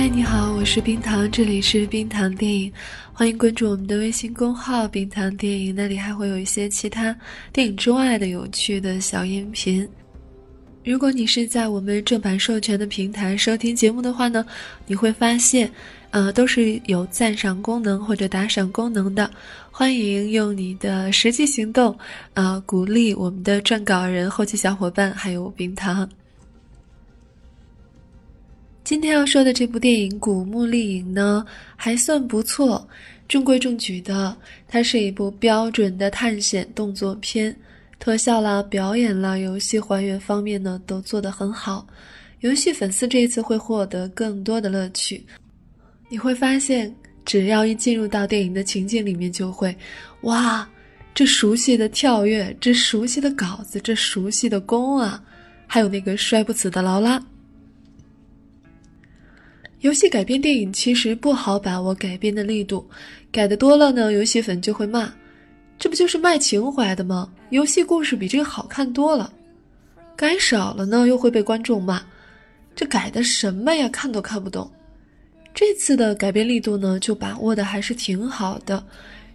嗨，你好，我是冰糖，这里是冰糖电影，欢迎关注我们的微信公号“冰糖电影”，那里还会有一些其他电影之外的有趣的小音频。如果你是在我们正版授权的平台收听节目的话呢，你会发现，呃，都是有赞赏功能或者打赏功能的，欢迎用你的实际行动，呃，鼓励我们的撰稿人、后期小伙伴，还有冰糖。今天要说的这部电影《古墓丽影》呢，还算不错，中规中矩的。它是一部标准的探险动作片，特效啦、表演啦、游戏还原方面呢，都做得很好。游戏粉丝这一次会获得更多的乐趣。你会发现，只要一进入到电影的情境里面，就会，哇，这熟悉的跳跃，这熟悉的稿子，这熟悉的弓啊，还有那个摔不死的劳拉。游戏改编电影其实不好把握改编的力度，改的多了呢，游戏粉就会骂，这不就是卖情怀的吗？游戏故事比这个好看多了，改少了呢，又会被观众骂，这改的什么呀？看都看不懂。这次的改编力度呢，就把握的还是挺好的，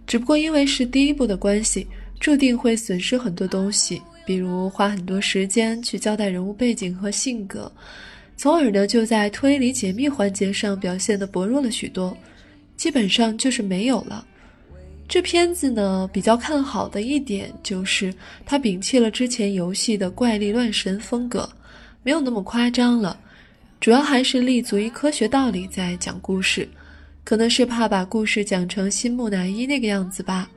只不过因为是第一部的关系，注定会损失很多东西，比如花很多时间去交代人物背景和性格。从而呢，就在推理解密环节上表现的薄弱了许多，基本上就是没有了。这片子呢，比较看好的一点就是它摒弃了之前游戏的怪力乱神风格，没有那么夸张了，主要还是立足于科学道理在讲故事，可能是怕把故事讲成新木乃伊那个样子吧。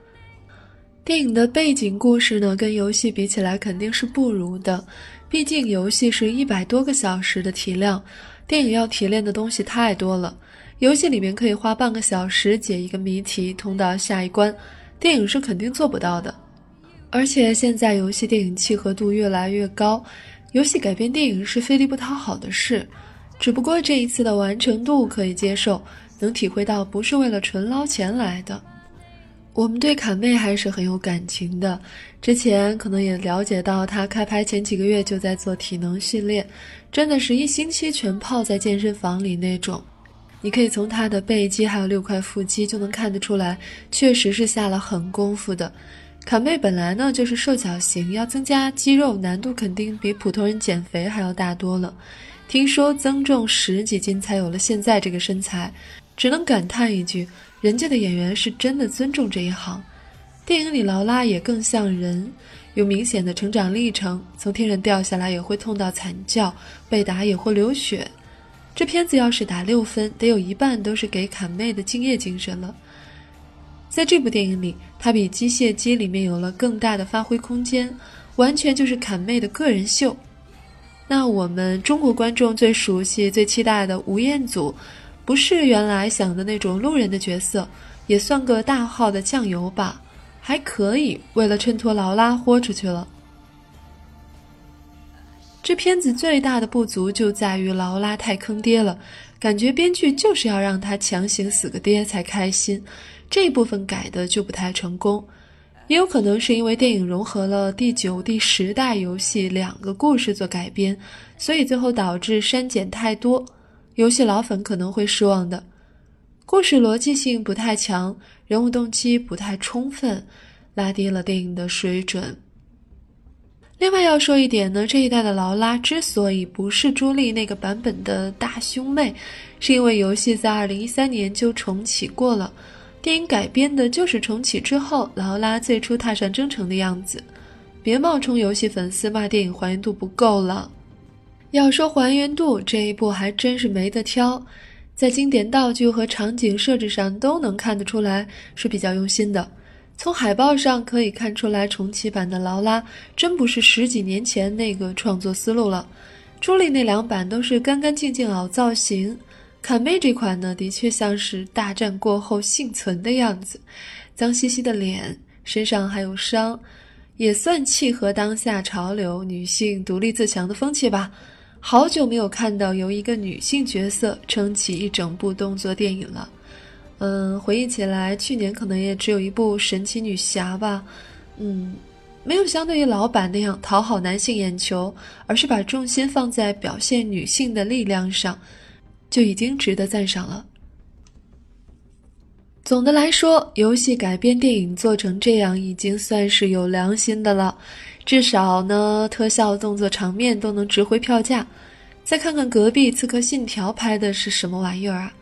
电影的背景故事呢，跟游戏比起来肯定是不如的。毕竟游戏是一百多个小时的体量，电影要提炼的东西太多了。游戏里面可以花半个小时解一个谜题，通到下一关，电影是肯定做不到的。而且现在游戏电影契合度越来越高，游戏改编电影是费力不讨好的事。只不过这一次的完成度可以接受，能体会到不是为了纯捞钱来的。我们对坎妹还是很有感情的，之前可能也了解到她开拍前几个月就在做体能训练，真的是一星期全泡在健身房里那种。你可以从她的背肌还有六块腹肌就能看得出来，确实是下了狠功夫的。坎妹本来呢就是瘦小型，要增加肌肉难度肯定比普通人减肥还要大多了。听说增重十几斤才有了现在这个身材，只能感叹一句。人家的演员是真的尊重这一行，电影里劳拉也更像人，有明显的成长历程，从天上掉下来也会痛到惨叫，被打也会流血。这片子要是打六分，得有一半都是给坎妹的敬业精神了。在这部电影里，她比《机械姬》里面有了更大的发挥空间，完全就是坎妹的个人秀。那我们中国观众最熟悉、最期待的吴彦祖。不是原来想的那种路人的角色，也算个大号的酱油吧，还可以。为了衬托劳拉，豁出去了。这片子最大的不足就在于劳拉太坑爹了，感觉编剧就是要让他强行死个爹才开心，这部分改的就不太成功。也有可能是因为电影融合了第九、第十代游戏两个故事做改编，所以最后导致删减太多。游戏老粉可能会失望的，故事逻辑性不太强，人物动机不太充分，拉低了电影的水准。另外要说一点呢，这一代的劳拉之所以不是朱莉那个版本的大胸妹，是因为游戏在二零一三年就重启过了，电影改编的就是重启之后劳拉最初踏上征程的样子。别冒充游戏粉丝骂电影还原度不够了。要说还原度，这一部还真是没得挑，在经典道具和场景设置上都能看得出来是比较用心的。从海报上可以看出来，重启版的劳拉真不是十几年前那个创作思路了。朱莉那两版都是干干净净凹造型，坎妹这款呢，的确像是大战过后幸存的样子，脏兮兮的脸，身上还有伤，也算契合当下潮流女性独立自强的风气吧。好久没有看到由一个女性角色撑起一整部动作电影了。嗯，回忆起来，去年可能也只有一部神奇女侠吧。嗯，没有相对于老版那样讨好男性眼球，而是把重心放在表现女性的力量上，就已经值得赞赏了。总的来说，游戏改编电影做成这样，已经算是有良心的了。至少呢，特效、动作场面都能值回票价。再看看隔壁《刺客信条》拍的是什么玩意儿啊？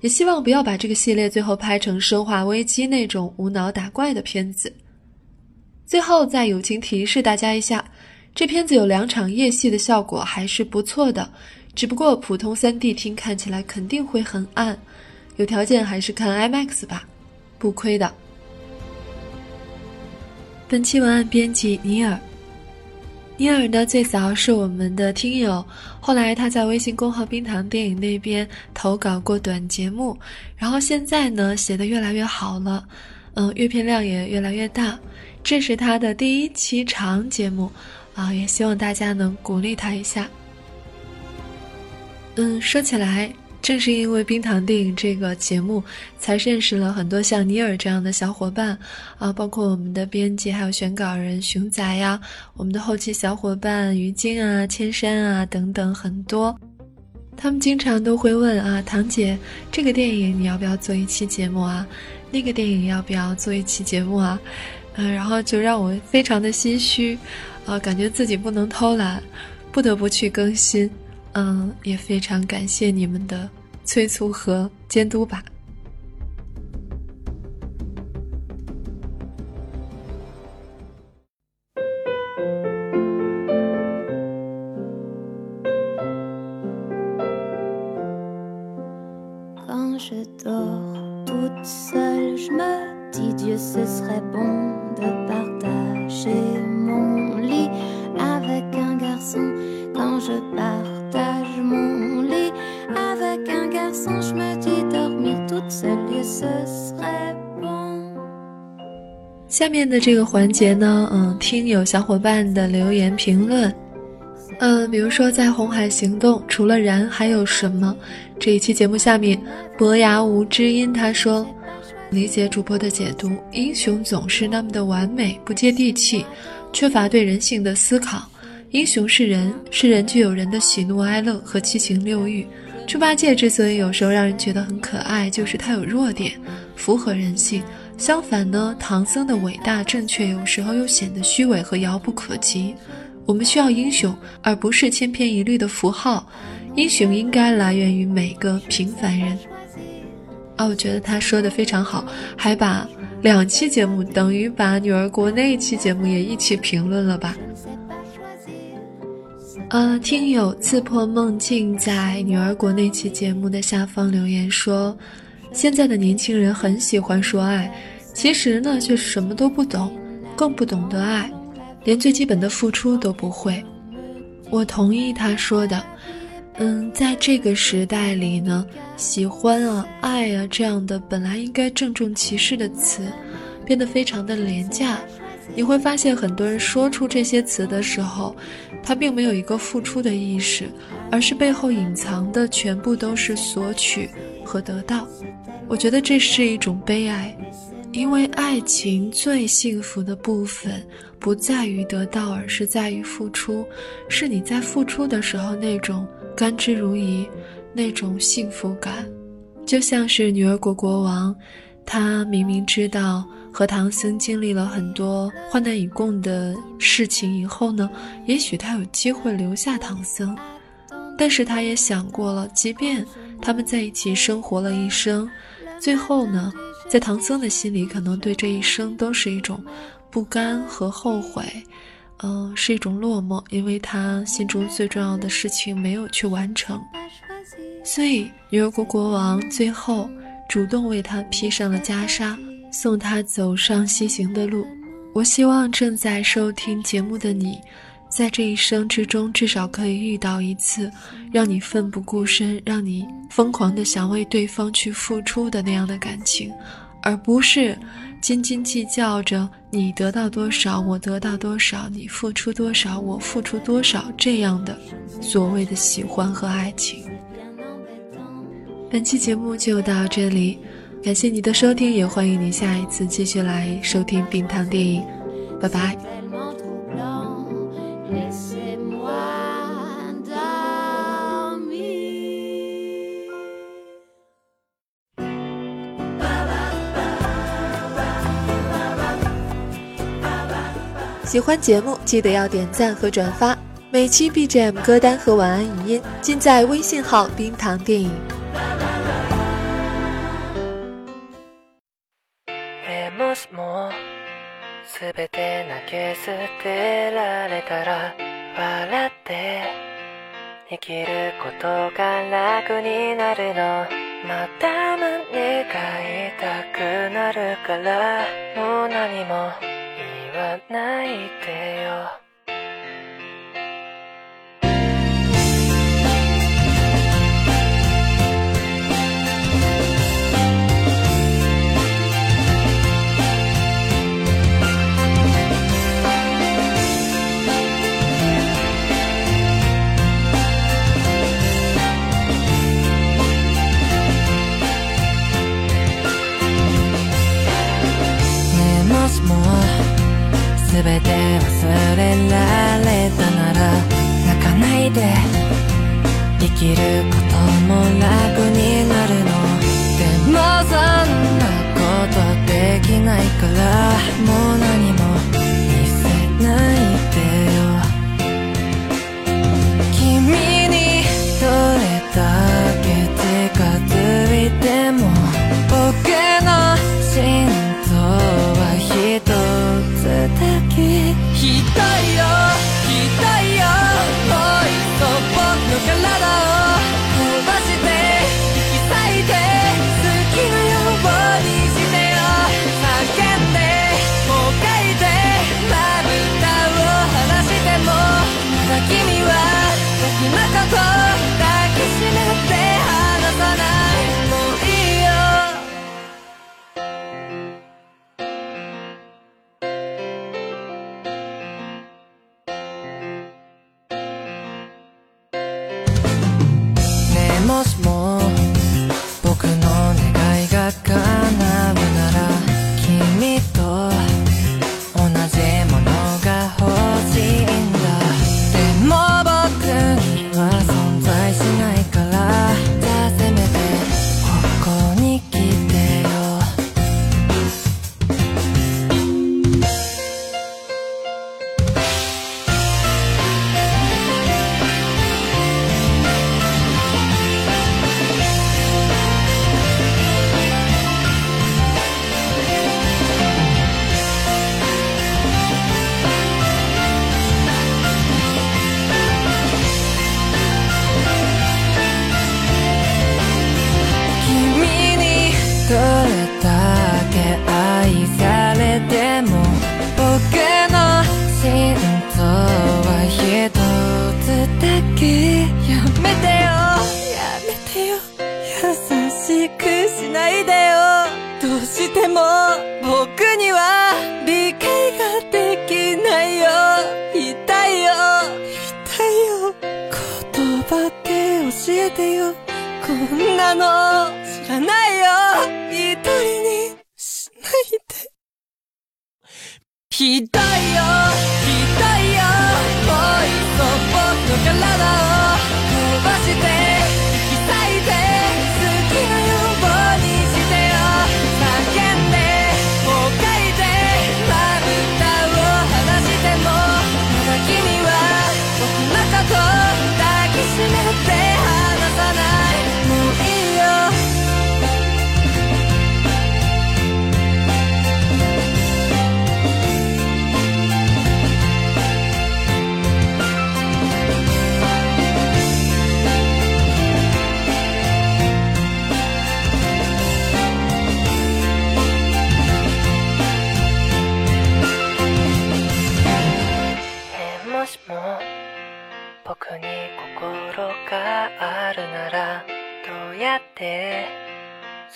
也希望不要把这个系列最后拍成《生化危机》那种无脑打怪的片子。最后再友情提示大家一下，这片子有两场夜戏的效果还是不错的，只不过普通 3D 厅看起来肯定会很暗，有条件还是看 IMAX 吧，不亏的。本期文案编辑尼尔。尼尔呢，最早是我们的听友，后来他在微信公号“冰糖电影”那边投稿过短节目，然后现在呢写的越来越好了，嗯，阅片量也越来越大。这是他的第一期长节目，啊，也希望大家能鼓励他一下。嗯，说起来。正是因为《冰糖电影》这个节目，才认识了很多像尼尔这样的小伙伴啊，包括我们的编辑，还有选稿人熊仔呀，我们的后期小伙伴于晶啊、千山啊等等很多。他们经常都会问啊，唐姐，这个电影你要不要做一期节目啊？那个电影要不要做一期节目啊？嗯，然后就让我非常的心虚，啊，感觉自己不能偷懒，不得不去更新。嗯，也非常感谢你们的催促和监督吧。下面的这个环节呢，嗯，听有小伙伴的留言评论，嗯，比如说在《红海行动》除了燃还有什么？这一期节目下面，伯牙无知音他说，理解主播的解读，英雄总是那么的完美，不接地气，缺乏对人性的思考。英雄是人，是人具有人的喜怒哀乐和七情六欲。猪八戒之所以有时候让人觉得很可爱，就是他有弱点，符合人性。相反呢，唐僧的伟大正确有时候又显得虚伪和遥不可及。我们需要英雄，而不是千篇一律的符号。英雄应该来源于每个平凡人。啊，我觉得他说的非常好，还把两期节目等于把女儿国那一期节目也一起评论了吧？呃，听友刺破梦境在女儿国那期节目的下方留言说。现在的年轻人很喜欢说爱，其实呢却什么都不懂，更不懂得爱，连最基本的付出都不会。我同意他说的，嗯，在这个时代里呢，喜欢啊、爱啊这样的本来应该郑重其事的词，变得非常的廉价。你会发现，很多人说出这些词的时候，他并没有一个付出的意识，而是背后隐藏的全部都是索取和得到。我觉得这是一种悲哀，因为爱情最幸福的部分不在于得到，而是在于付出。是你在付出的时候那种甘之如饴，那种幸福感，就像是女儿国国王，他明明知道和唐僧经历了很多患难与共的事情以后呢，也许他有机会留下唐僧，但是他也想过了，即便他们在一起生活了一生。最后呢，在唐僧的心里，可能对这一生都是一种不甘和后悔，嗯，是一种落寞，因为他心中最重要的事情没有去完成。所以，女儿国国王最后主动为他披上了袈裟，送他走上西行的路。我希望正在收听节目的你，在这一生之中至少可以遇到一次，让你奋不顾身，让你疯狂的想为对方去付出的那样的感情，而不是斤斤计较着你得到多少，我得到多少，你付出多少，我付出多少这样的所谓的喜欢和爱情。本期节目就到这里，感谢你的收听，也欢迎你下一次继续来收听冰糖电影，拜拜。喜欢节目记得要点赞和转发，每期 BGM 歌单和晚安语音尽在微信号冰糖电影。べて投げ捨てられたら笑って生きることが楽になるの。また胸が痛くなるからもう何も言わないでよ。えてよ。こんなの知らないよ。一人にしないで。ひどいよ。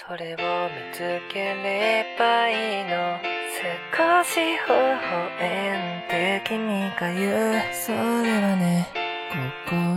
それを見つければいいの。少し微笑んで君が言う。それはね。ここに